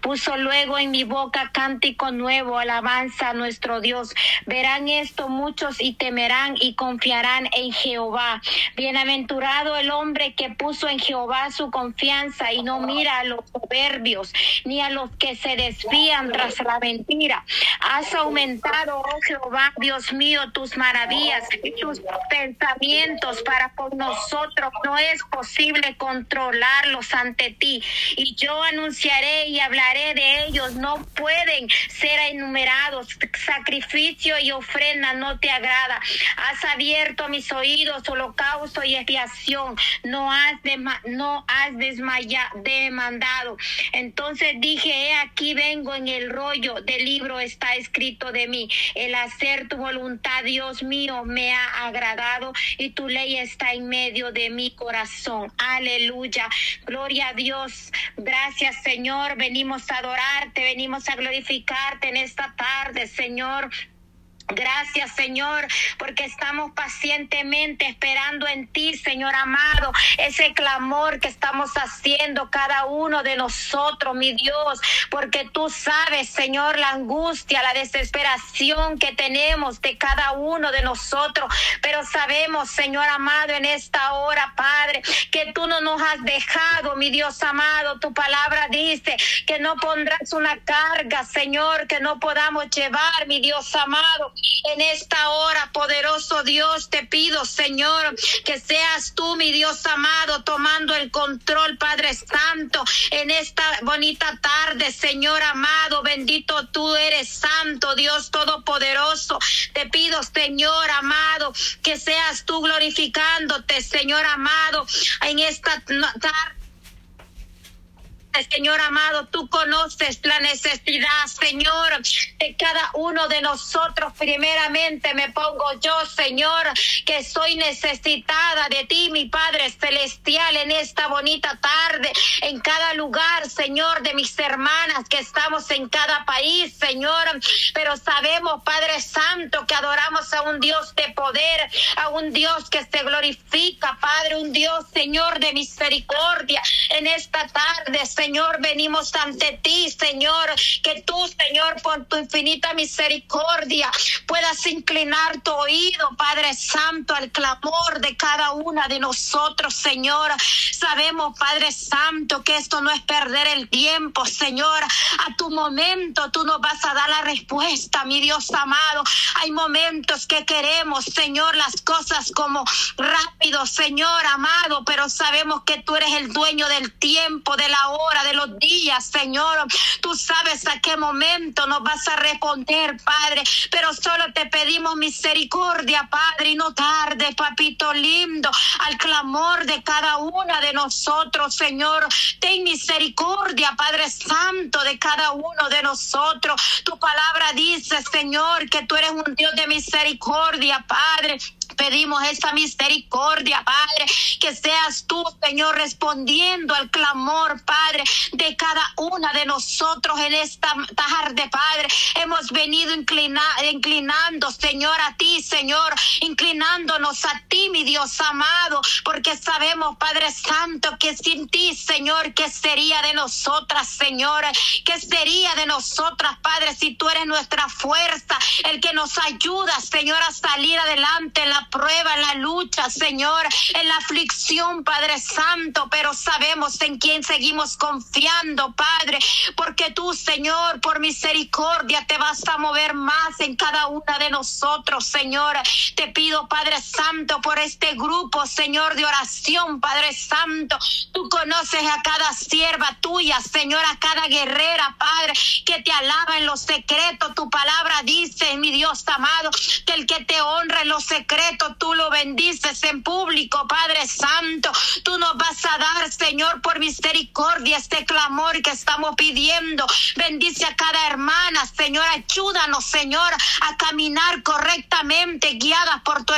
Puso luego en mi boca cántico nuevo, alabanza a nuestro Dios. Verán esto muchos y temerán y confiarán en Jehová. Bienaventurado el hombre que puso en Jehová su confianza y no mira a los soberbios ni a los que se desvían tras la mentira. Has aumentado, oh Jehová, Dios mío, tus maravillas, tus pensamientos para con nosotros. No es posible controlarlos ante ti. Y yo anunciaré y hablaré de ellos. No pueden ser enumerados. Sacrificio y ofrenda no te agrada. Has abierto mis oídos, holocausto y expiación. No has, no has desmayado, demandado. Entonces dije, he aquí vengo en el rollo del libro está escrito de mí. El hacer tu voluntad, Dios mío, me ha agradado y tu ley está en medio de mi corazón. Aleluya. Gloria a Dios. Gracias, Señor. Venimos a adorarte, venimos a glorificarte en esta tarde, Señor. Gracias, Señor, porque estamos pacientemente esperando en ti, Señor amado, ese clamor que estamos haciendo cada uno de nosotros, mi Dios, porque tú sabes, Señor, la angustia, la desesperación que tenemos de cada uno de nosotros, pero sabemos, Señor amado, en esta hora, Padre, que tú no nos has dejado, mi Dios amado, tu palabra dice que no pondrás una carga, Señor, que no podamos llevar, mi Dios amado. En esta hora, poderoso Dios, te pido, Señor, que seas tú, mi Dios amado, tomando el control, Padre Santo, en esta bonita tarde, Señor amado, bendito tú eres santo, Dios todopoderoso. Te pido, Señor amado, que seas tú glorificándote, Señor amado, en esta tarde Señor amado, tú conoces la necesidad, Señor, de cada uno de nosotros. Primeramente me pongo yo, Señor, que soy necesitada de ti, mi Padre Celestial, en esta bonita tarde, en cada lugar, Señor, de mis hermanas que estamos en cada país, Señor. Pero sabemos, Padre Santo, que adoramos a un Dios de poder, a un Dios que se glorifica, Padre, un Dios, Señor, de misericordia. En esta tarde, Señor Señor, venimos ante ti, Señor, que tú, Señor, por tu infinita misericordia, puedas inclinar tu oído, Padre Santo, al clamor de cada una de nosotros, Señor. Sabemos, Padre Santo, que esto no es perder el tiempo, Señor. A tu momento tú nos vas a dar la respuesta, mi Dios amado. Hay momentos que queremos, Señor, las cosas como rápido, Señor amado, pero sabemos que tú eres el dueño del tiempo, de la hora de los días, Señor. Tú sabes a qué momento nos vas a responder, Padre, pero solo te pedimos misericordia, Padre, y no tarde, papito lindo, al clamor de cada una de nosotros, Señor. Ten misericordia, Padre Santo, de cada uno de nosotros. Tu palabra dice, Señor, que tú eres un Dios de misericordia, Padre. Pedimos esa misericordia, Padre, que seas tú, Señor, respondiendo al clamor, Padre, de cada una de nosotros en esta tarde, Padre. Hemos venido inclinando, Señor, a ti, Señor, inclinándonos a ti, mi Dios amado, porque sabemos, Padre Santo, que sin ti, Señor, ¿qué sería de nosotras, Señor? ¿Qué sería de nosotras, Padre, si tú eres nuestra fuerza, el que nos ayuda, Señor, a salir adelante en la prueba, en la lucha, Señor, en la aflicción, Padre Santo, pero sabemos en quién seguimos confiando, Padre, porque tú, Señor, por misericordia te vas a mover más en cada una de nosotros, Señor. Te pido, Padre Santo, por este grupo, Señor, de oración, Padre Santo. Tú conoces a cada sierva tuya, Señor, a cada guerrera, Padre, que te alaba en los secretos. Tu palabra dice, mi Dios amado, que el que te honra en los secretos, tú lo bendices en público, Padre Santo. Tú nos vas a dar, Señor, por misericordia este clamor que estamos pidiendo. Bendice a cada hermana, Señor. Ayúdanos, Señor, a caminar correctamente,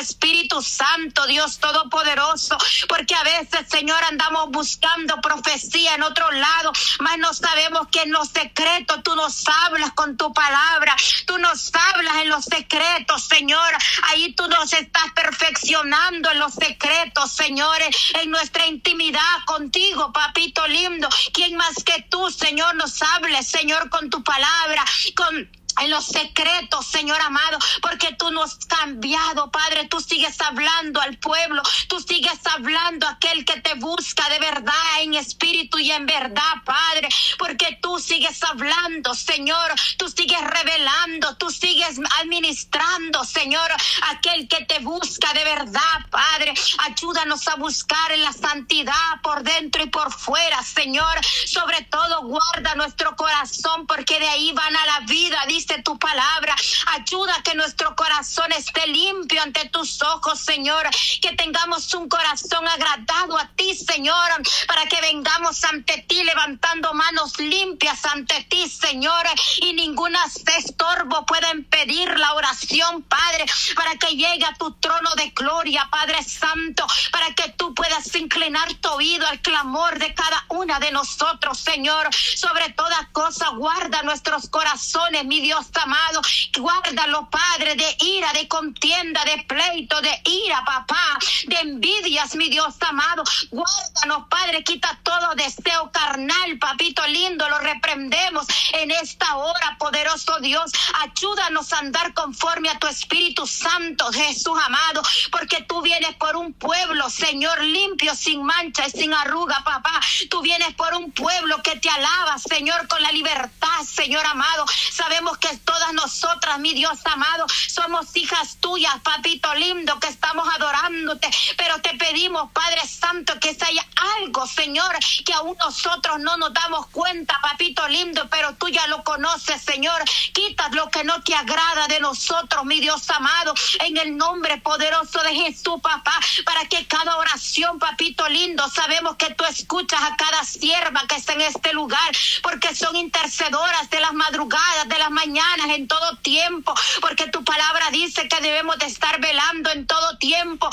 Espíritu Santo, Dios Todopoderoso. Porque a veces, Señor, andamos buscando profecía en otro lado, mas no sabemos que en los secretos tú nos hablas con tu palabra. Tú nos hablas en los secretos, Señor. Ahí tú nos estás perfeccionando en los secretos, señores, en nuestra intimidad contigo, papito lindo. ¿Quién más que tú, Señor, nos hable, Señor, con tu palabra, con en los secretos, Señor amado, porque tú nos has cambiado, Padre. Tú sigues hablando al pueblo, tú sigues hablando a aquel que te busca de verdad, en espíritu y en verdad, Padre, porque tú sigues hablando, Señor. Tú sigues revelando, tú sigues administrando, Señor, aquel que te busca de verdad, Padre. Ayúdanos a buscar en la santidad por dentro y por fuera, Señor. Sobre todo, guarda nuestro corazón, porque de ahí van a la vida, dice tu palabra. Ayuda que nuestro corazón esté limpio ante tus ojos, Señor. Que tengamos un corazón agradado a ti, Señor, para que vengamos ante ti levantando manos limpias ante ti, Señor. Y ninguna estorbo pueda impedir la oración, Padre, para que llegue a tu trono de gloria, Padre Santo, para que tú puedas inclinar tu oído al clamor de cada una de nosotros, Señor. Sobre toda cosa, guarda nuestros corazones, mi Dios Dios amado. Guárdalo, Padre, de ira, de contienda, de pleito, de ira, papá, de envidias, mi Dios amado. Guárdanos, Padre, quita todo deseo carnal, papito lindo, lo reprendemos en esta hora, poderoso Dios. Ayúdanos a andar conforme a tu Espíritu Santo, Jesús amado, porque tú vienes por un pueblo, Señor, limpio, sin mancha y sin arruga, papá. Tú vienes por un pueblo que te alaba, Señor, con la libertad, Señor amado. Sabemos que todas nosotras, mi Dios amado, somos hijas tuyas, papito lindo, que estamos adorándote, pero te pedimos, Padre Santo, que si algo, Señor, que aún nosotros no nos damos cuenta, papito lindo, pero tú ya lo conoces, Señor. Quita lo que no te agrada de nosotros, mi Dios amado, en el nombre poderoso de Jesús, papá, para que cada oración, papito lindo, sabemos que tú escuchas a cada sierva que está en este lugar, porque son intercedoras de las madrugadas, de las mañanas en todo tiempo, porque tu palabra dice que debemos de estar velando en todo tiempo,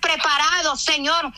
preparados, Señor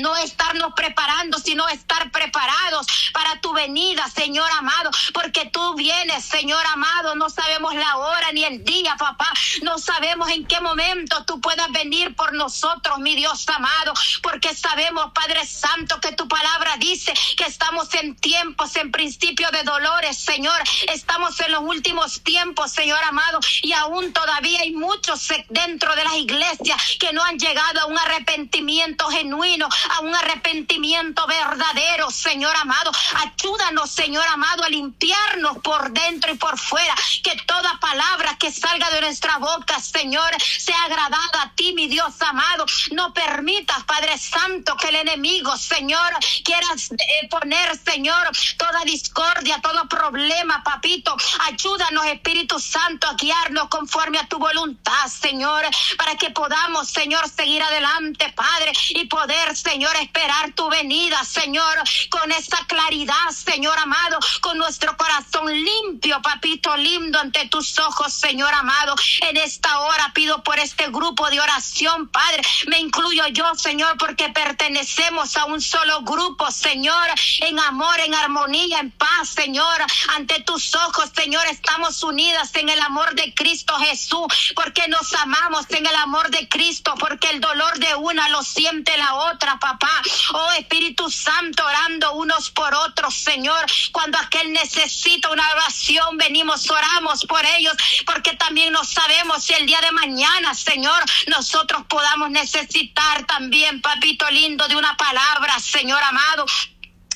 no estarnos preparando, sino estar preparados para tu venida, Señor amado, porque tú vienes, Señor amado, no sabemos la hora ni el día, papá, no sabemos en qué momento tú puedas venir por nosotros, mi Dios amado, porque sabemos, Padre Santo, que tu palabra dice que estamos en tiempos, en principio de dolores, Señor, estamos en los últimos tiempos, Señor amado, y aún todavía hay muchos dentro de las iglesias que no han llegado a un arrepentimiento genuino, a un arrepentimiento verdadero, Señor amado. Ayúdanos, Señor amado, a limpiarnos por dentro y por fuera. Que toda palabra que salga de nuestra boca, Señor, sea agradada a ti, mi Dios amado. No permitas, Padre Santo, que el enemigo, Señor, quiera eh, poner, Señor, toda discordia, todo problema, papito. Ayúdanos, Espíritu Santo, a guiarnos conforme a tu voluntad, Señor, para que podamos, Señor, seguir adelante, Padre, y poder, Señor, esperar tu venida, Señor, con esa claridad, Señor amado, con nuestro corazón limpio, papito lindo ante tus ojos, Señor amado. En esta hora pido por este grupo de oración, Padre. Me incluyo yo, Señor, porque pertenecemos a un solo grupo, Señor, en amor, en armonía, en paz, Señor. Ante tus ojos, Señor, estamos unidas en el amor de Cristo Jesús, porque nos amamos en el amor de Cristo, porque el dolor de una lo siente la otra, papá. Oh Espíritu Santo, orando unos por otros, Señor. Cuando aquel necesita una oración, venimos, oramos por ellos, porque también no sabemos si el día de mañana, Señor, nosotros podamos necesitar también, papito lindo, de una palabra, Señor amado.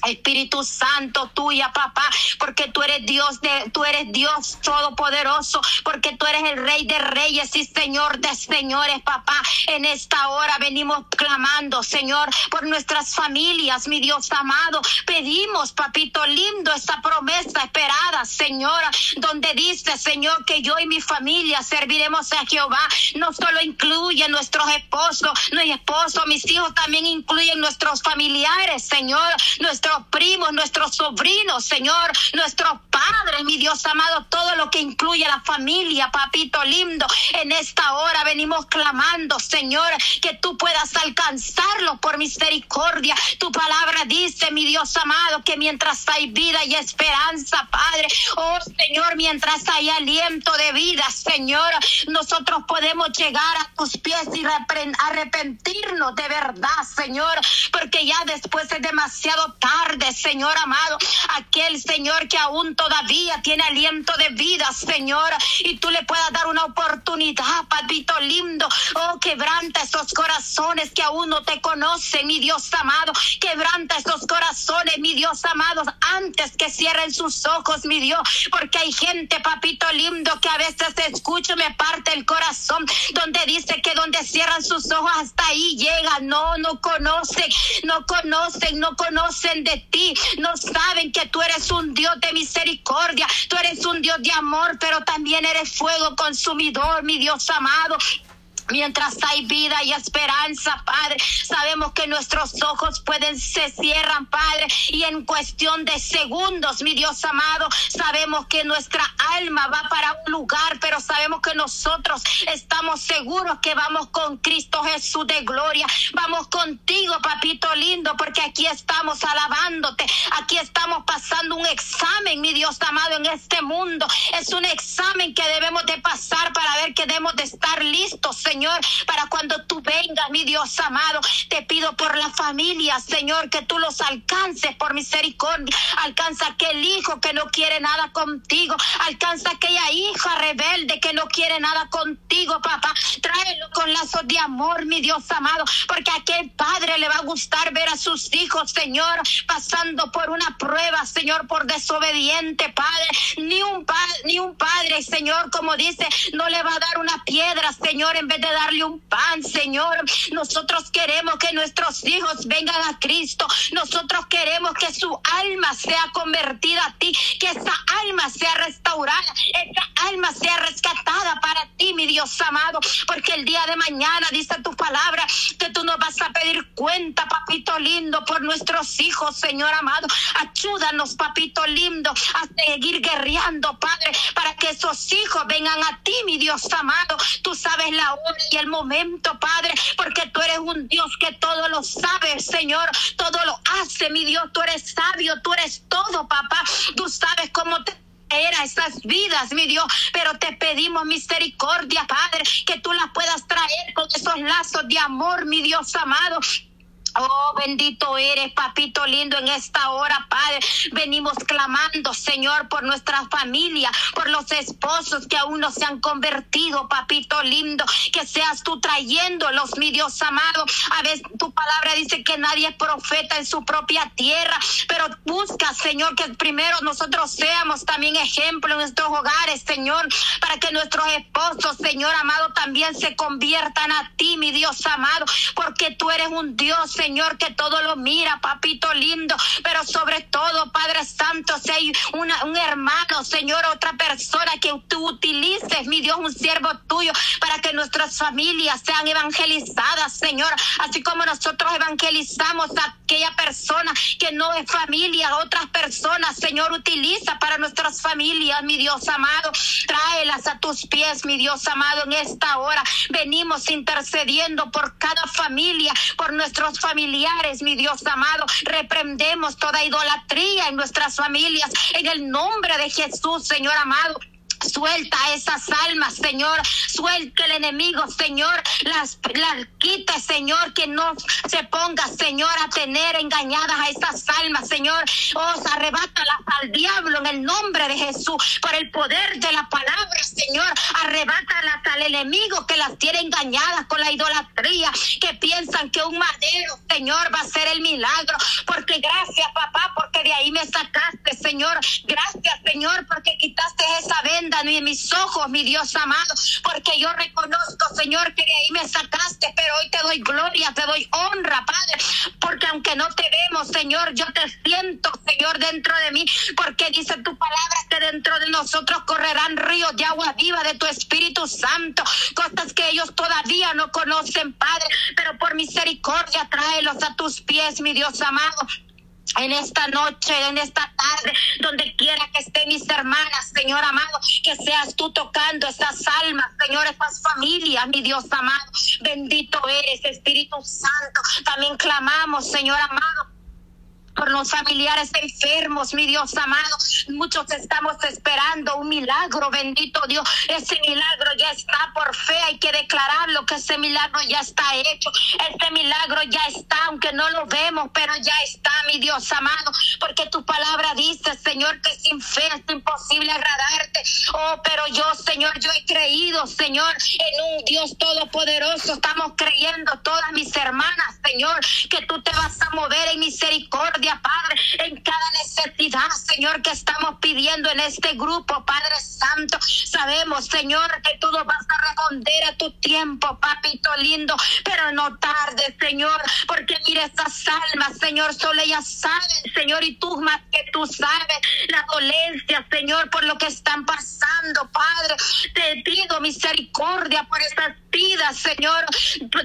Espíritu Santo tuya, papá, porque tú eres Dios de, tú eres Dios todopoderoso, porque tú eres el Rey de Reyes y Señor de Señores, papá. En esta hora venimos clamando, Señor, por nuestras familias, mi Dios amado. Pedimos, papito lindo, esta promesa esperada, Señora, donde dice, Señor, que yo y mi familia serviremos a Jehová. No solo incluye nuestros esposos, no esposos, mis hijos también incluyen nuestros familiares, Señor, nuestros nuestros primos, nuestros sobrinos, Señor, nuestros padres, mi Dios amado, todo lo que incluye la familia, papito lindo. En esta hora venimos clamando, Señor, que tú puedas alcanzarlo por misericordia. Tu palabra dice, mi Dios amado, que mientras hay vida y esperanza, Padre, oh Señor, mientras hay aliento de vida, Señor, nosotros podemos llegar a tus pies y arrepentirnos de verdad, Señor, porque ya después es demasiado tarde, Señor amado. Aquel Señor que aún todavía tiene aliento de vida, Señor, y tú le puedas dar una oportunidad, papito lindo. Oh, quebranta esos corazones que aún no te conocen, mi Dios amado. Quebranta esos corazones, mi Dios amado, antes que cierren sus ojos, mi Dios, porque hay gente, papito lindo, que a veces escucho, me parte el corazón, donde dice que donde cierran sus ojos hasta ahí llega. No, no conocen, no conocen, no de ti, no saben que tú eres un Dios de misericordia, tú eres un Dios de amor, pero también eres fuego consumidor, mi Dios amado. Mientras hay vida y esperanza, Padre, sabemos que nuestros ojos pueden se cierran, Padre, y en cuestión de segundos, mi Dios amado, sabemos que nuestra alma va para un lugar, pero sabemos que nosotros estamos seguros que vamos con Cristo Jesús de gloria. Vamos contigo, papito lindo, porque aquí estamos alabándote, aquí estamos pasando un examen, mi Dios amado, en este mundo. Es un examen que debemos de pasar para ver que debemos de estar listos, Señor Señor, para cuando tú vengas, mi Dios amado. Te pido por la familia, Señor, que tú los alcances por misericordia. Alcanza aquel hijo que no quiere nada contigo. Alcanza aquella hija rebelde que no quiere nada contigo, papá. Tráelo con lazos de amor, mi Dios amado, porque a aquel padre le va a gustar ver a sus hijos, Señor, pasando por una prueba, Señor, por desobediente, Padre. Ni un, padre, ni un padre, Señor, como dice, no le va a dar una piedra, Señor, en vez de darle un pan, Señor. Nosotros queremos que nuestros hijos vengan a Cristo. Nosotros queremos que su alma sea convertida a ti, que esa alma sea restaurada, esa alma sea rescatada para ti, mi Dios amado, porque el día de mañana dice tu palabra que tú nos vas a pedir cuenta, papito lindo, por nuestros hijos, Señor amado. Ayúdanos, papito lindo, a seguir guerreando, Padre, para que esos hijos vengan a ti, mi Dios amado. Tú sabes la hora y el momento, Padre, porque tú eres un Dios que todo lo sabe, Señor, todo lo hace, mi Dios, tú eres sabio, tú eres todo, papá, tú sabes cómo te era esas vidas, mi Dios, pero te pedimos misericordia, Padre, que tú las puedas traer con esos lazos de amor, mi Dios amado. Oh, bendito eres, papito lindo, en esta hora, Padre. Venimos clamando, Señor, por nuestra familia, por los esposos que aún no se han convertido, papito lindo. Que seas tú trayéndolos, mi Dios amado. A veces tu palabra dice que nadie es profeta en su propia tierra, pero busca, Señor, que primero nosotros seamos también ejemplo en nuestros hogares, Señor, para que nuestros esposos, Señor amado, también se conviertan a ti, mi Dios amado, porque tú eres un Dios, Señor Señor, que todo lo mira, papito lindo, pero sobre todo, Padre Santo, si hay un hermano, Señor, otra persona que tú utilices, mi Dios, un siervo tuyo, para que nuestras familias sean evangelizadas, Señor, así como nosotros evangelizamos a aquella persona que no es familia, otras personas, Señor, utiliza para nuestras familias, mi Dios amado, tráelas a tus pies, mi Dios amado, en esta hora. Venimos intercediendo por cada familia, por nuestros familiares familiares, mi Dios amado. Reprendemos toda idolatría en nuestras familias en el nombre de Jesús, Señor amado. Suelta esas almas, Señor. Suelta el enemigo, Señor. Las, las quite, Señor. Que no se ponga, Señor, a tener engañadas a esas almas, Señor. Os arrebátalas al diablo en el nombre de Jesús. Por el poder de la palabra, Señor. Arrebátalas al enemigo que las tiene engañadas con la idolatría. Que piensan que un madero, Señor, va a ser el milagro. Porque gracias, papá, porque de ahí me sacaste, Señor. Gracias, Señor, porque quitaste esa venda en mis ojos, mi Dios amado, porque yo reconozco, Señor, que de ahí me sacaste, pero hoy te doy gloria, te doy honra, Padre, porque aunque no te vemos, Señor, yo te siento, Señor, dentro de mí, porque dice tu palabra que dentro de nosotros correrán ríos de agua viva de tu Espíritu Santo, cosas que ellos todavía no conocen, Padre, pero por misericordia tráelos a tus pies, mi Dios amado. en esta noche, en esta tarde, donde quiera que estén mis hermanas, Señor amado, que seas tú tocando esas almas, Señor, esas familias, mi Dios amado. Bendito eres, Espíritu Santo. También clamamos, Señor amado, por los familiares enfermos, mi Dios amado. Muchos estamos esperando un milagro, bendito Dios. Ese milagro ya está por fe, hay que declararlo que ese milagro ya está hecho. Ese milagro ya está, aunque no lo vemos, pero ya está, mi Dios amado. Porque tu palabra dice, Señor, que sin fe es imposible agradarte. Oh, pero yo, Señor, yo he creído, Señor, en un Dios todopoderoso. Estamos creyendo todas mis hermanas, Señor, que tú te vas a mover en misericordia Padre, en cada necesidad, Señor, que estamos pidiendo en este grupo, Padre Santo. Sabemos, Señor, que tú nos vas a responder a tu tiempo, papito lindo, pero no tarde, Señor, porque mira esas almas, Señor, solo ellas saben, Señor, y tú más que tú sabes la dolencia, Señor, por lo que están pasando, Padre. Te pido misericordia por estas vidas, Señor.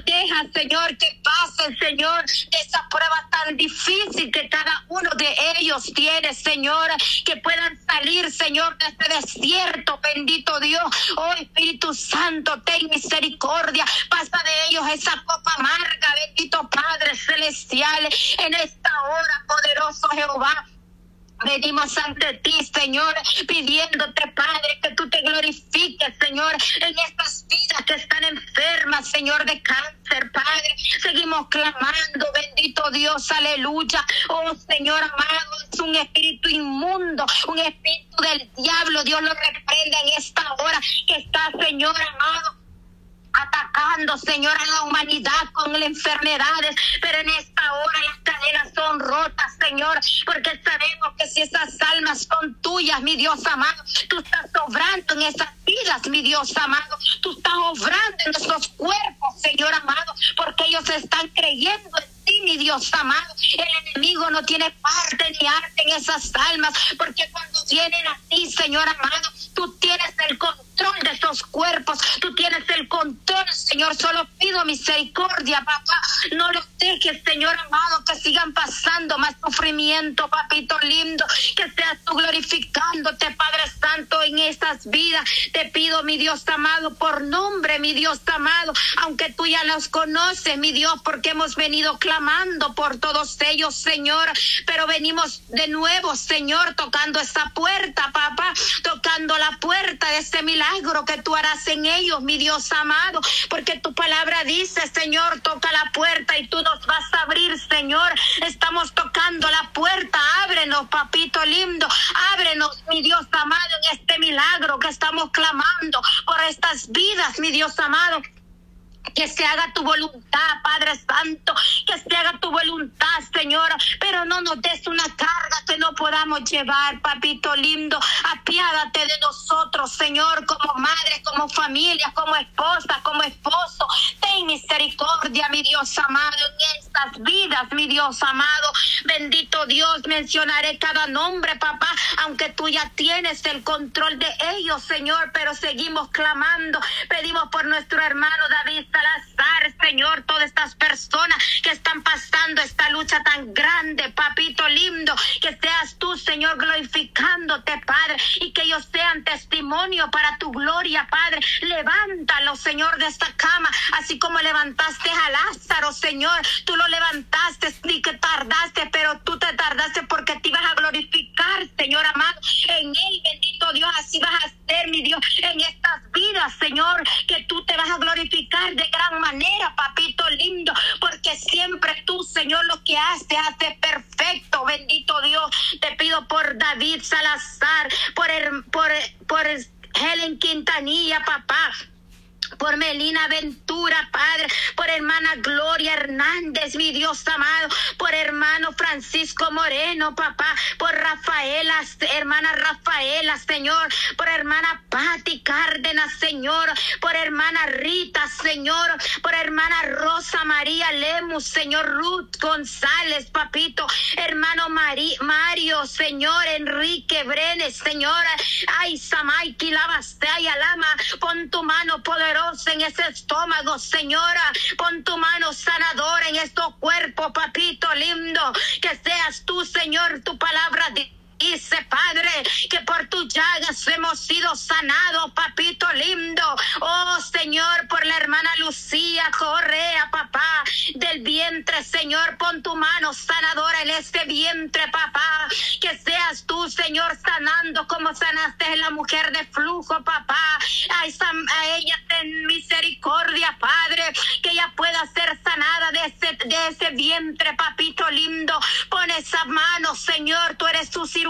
Deja, Señor, que pasen, Señor, esa prueba tan difícil que cada uno de ellos tiene, Señor, que puedan salir, Señor, de este desierto, bendito Dios. Oh Espíritu Santo, ten misericordia, pasa de ellos esa copa amarga, bendito Padre Celestial, en esta hora, poderoso Jehová. Venimos ante ti, Señor, pidiéndote, Padre, que tú te glorifiques, Señor, en estas vidas que están enfermas, Señor, de cáncer, Padre. Seguimos clamando, bendito Dios, aleluya. Oh, Señor amado, es un espíritu inmundo, un espíritu del diablo. Dios lo reprenda en esta hora que está, Señor amado atacando, Señor, a la humanidad con las enfermedades, pero en esta hora las cadenas son rotas, Señor, porque sabemos que si esas almas son tuyas, mi Dios amado, tú estás obrando en esas vidas, mi Dios amado, tú estás obrando en nuestros cuerpos, Señor amado, porque ellos están creyendo en ti, mi Dios amado. El enemigo no tiene parte ni arte en esas almas, porque cuando vienen a ti, Señor amado, tú tienes el control de esos cuerpos, tú tienes el control, Señor. Solo pido misericordia, papá. No los dejes, Señor amado, que sigan pasando más sufrimiento, papito lindo. Que seas tú glorificándote, Padre Santo, en estas vidas. Te pido, mi Dios amado, por nombre, mi Dios amado, aunque tú ya los conoces, mi Dios, porque hemos venido clamando por todos ellos, Señor. Pero venimos de nuevo, Señor, tocando esa puerta, papá, tocando la puerta de ese milagro que tú harás en ellos, mi Dios amado, porque tu palabra dice, Señor, toca la puerta y tú nos vas a abrir, Señor. Estamos tocando la puerta, ábrenos, papito lindo, ábrenos, mi Dios amado, en este milagro que estamos clamando por estas vidas, mi Dios amado que se haga tu voluntad, Padre Santo, que se haga tu voluntad, Señor, pero no nos des una carga que no podamos llevar, papito lindo. Apiádate de nosotros, Señor, como madre, como familia, como esposa, como esposo. Ten misericordia, mi Dios amado, estas vidas, mi Dios amado. Bendito Dios, mencionaré cada nombre, papá, aunque tú ya tienes el control de ellos, Señor, pero seguimos clamando. Pedimos por nuestro hermano David Salazar, Señor, todas estas personas que están pasando esta lucha tan grande, papito lindo, que seas tú, Señor, glorificándote, Padre, y que ellos sean testimonio para tu gloria, Padre. Levántalo, Señor, de esta cama, así como levantaste a Lázaro, Señor, tú lo levantaste, ni que tardaste, pero tú te tardaste porque te ibas a glorificar, Señor amado, en él, bendito Dios, así vas a ser, mi Dios, en estas vidas, Señor, que tú te vas a glorificar de gran manera, papito lindo, porque siempre tú, Señor, lo que hace, hace perfecto, bendito Dios. Te pido por David Salazar, por, por, por Helen Quintanilla, papá por Melina Ventura, Padre, por hermana Gloria Hernández, mi Dios amado, por hermano Francisco Moreno, papá, por Rafaela, hermana Rafaela, Señor, por hermana Patti Cárdenas, Señor, por hermana Rita, Señor, por hermana Rosa María Lemus, Señor Ruth González, papito, hermano Mario, Señor Enrique Brenes, Señor, ay, Samaiki, Lavastaya, Lama, pon tu mano poderosa en ese estómago, Señora. Pon tu mano sanadora en estos cuerpos, papito lindo. Que seas tú, Señor, tu palabra dice, Padre, que por tus llagas hemos sido sanados, papito lindo. Oh Señor, por la hermana Lucía Correa, papá, del vientre, Señor, pon tu mano sanadora en este vientre, papá. Que seas tú, Señor, sanando como sanaste a la mujer de flujo, papá. A, a ella ten misericordia, Padre, que ella pueda ser sanada de ese, de ese vientre, papito lindo. Pon esa mano, Señor, tú eres tu cirujano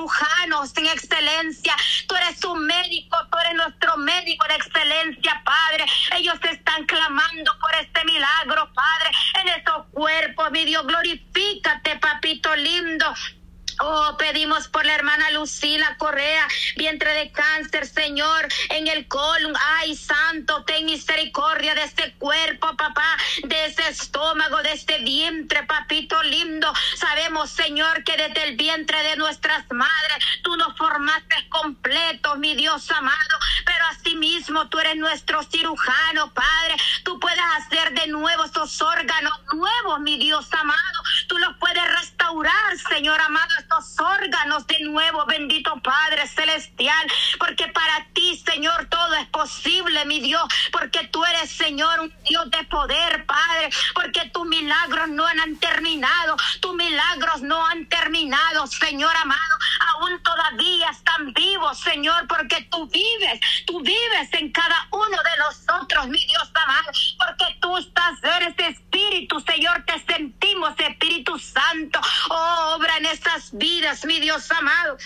en excelencia. Tú eres un médico, tú eres nuestro médico de excelencia, Padre. Ellos están clamando por este milagro, Padre, en estos cuerpos, mi Dios. Glorifícate, papito lindo. Oh, pedimos por la hermana Lucila Correa, vientre de cáncer, Señor, en el colon. Ay, santo, ten misericordia de este cuerpo, papá, de ese estómago, de este vientre, papito lindo. Sabemos, Señor, que desde el vientre de nuestras madres tú nos formaste completos, mi Dios amado. Pero asimismo tú eres nuestro cirujano, Padre. Tú puedes hacer de nuevo esos órganos nuevos, mi Dios amado. Tú los puedes restaurar, Señor amado órganos de nuevo, bendito Padre Celestial, porque para ti, Señor, todo es posible, mi Dios, porque tú eres, Señor, un Dios de poder, Padre, porque tus milagros no han terminado, tus milagros no han terminado, Señor amado, aún todavía están vivos, Señor, porque tú vives, tú vives en cada uno de nosotros, mi Dios amado, porque tú estás, eres Espíritu, Señor, te sentimos, Espíritu Santo, oh, obra en estas vidas, mi Dios amado.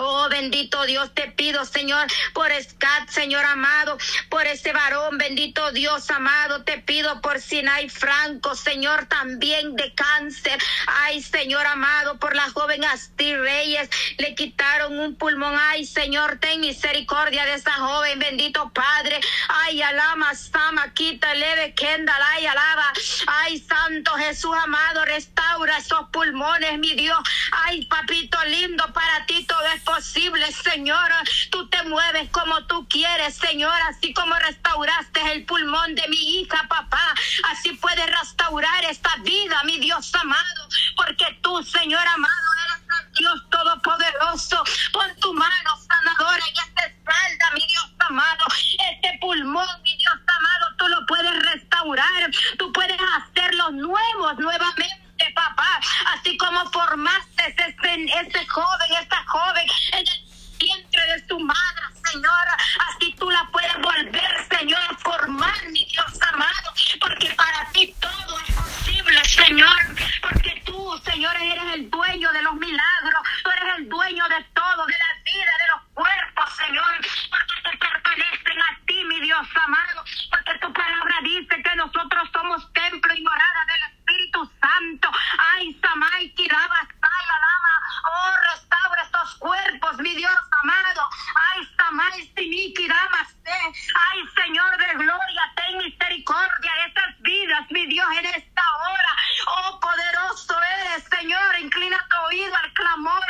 Oh, bendito Dios, te pido, Señor, por Scat, Señor amado, por ese varón, bendito Dios amado, te pido por Sinai Franco, Señor, también de cáncer. Ay, Señor amado, por la joven Asti Reyes, le quitaron un pulmón. Ay, Señor, ten misericordia de esa joven, bendito Padre. Ay, alama, sama, quita, leve, kendal, ay, alaba. Ay, Santo Jesús amado, restaura esos pulmones, mi Dios. Ay, papito lindo, para ti todo es posible, Señor. Tú te mueves como tú quieres, Señor, así como restauraste el pulmón de mi hija, papá. Así puedes restaurar esta vida, mi Dios amado, porque tú, Señor amado, eres el Dios todopoderoso. Pon tu mano sanadora en esta espalda, mi Dios amado. Este pulmón, mi Dios amado, tú lo puedes restaurar. Tú puedes hacerlo nuevos nuevamente papá, así como formaste ese, ese joven, esta joven en el vientre de su madre, Señora, así tú la puedes volver, Señor, a formar, mi Dios amado, porque para ti todo es posible, Señor, porque tú, Señor, eres el dueño de los milagros, tú eres el dueño de todo, de la vida, de los cuerpos, Señor, porque te pertenecen a ti, mi Dios amado, porque tu palabra dice que nosotros somos templo y morada del Espíritu Santo. Ay, Samay, Kiraba, Lama. Oh, restaura estos cuerpos, mi Dios amado. Ay, Samay, Siniki, Ay, Señor de gloria, ten misericordia de estas vidas, mi Dios, en esta hora. Oh, poderoso eres, Señor. Inclina tu oído al clamor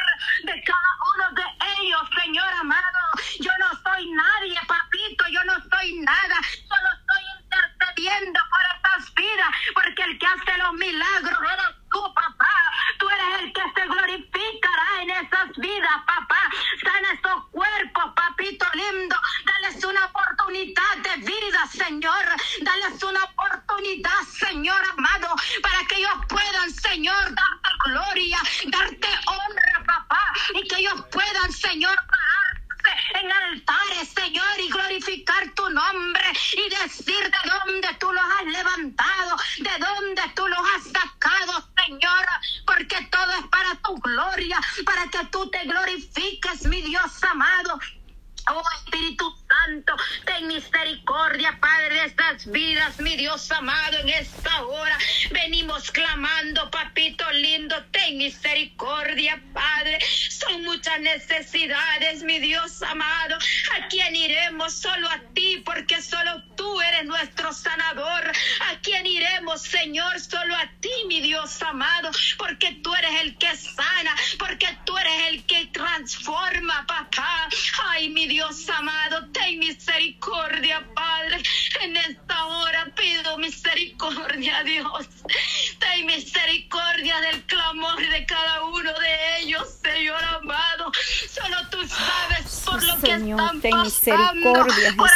de cada uno de ellos, Señor amado. Yo no soy nadie, papito, yo no soy nada. Solo estoy intercediendo por estas vidas, porque el que hace los milagros eres tú, papá. Tú eres el que se glorificará en esas vidas, papá. Sana esos cuerpos, papito lindo. Dales una oportunidad de vida, Señor. Dales una oportunidad, Señor amado, para que ellos puedan, Señor, darte gloria, darte honra, papá, y que ellos puedan, Señor, en altares, Señor, y glorificar tu nombre y decir de dónde tú los has levantado, de dónde tú los has sacado, Señor, porque todo es para tu gloria, para que tú te glorifiques, mi Dios amado. Oh Espíritu Santo, ten Padre, estas vidas, mi Dios amado, en esta hora. Venimos clamando, papito lindo, ten misericordia, Padre. Son muchas necesidades, mi Dios amado. ¿A quién iremos? Solo a ti, porque solo tú eres nuestro sanador. ¿A quién iremos, Señor? Solo a ti, mi Dios amado, porque tú eres el que sana, porque tú eres el que transforma, papá. Ay, mi Dios amado, ten misericordia, Padre. En esta hora pido misericordia, Dios. Ten misericordia del clamor de cada uno de ellos, Señor amado. Solo tú sabes por lo que Señor, están ten pasando. misericordia,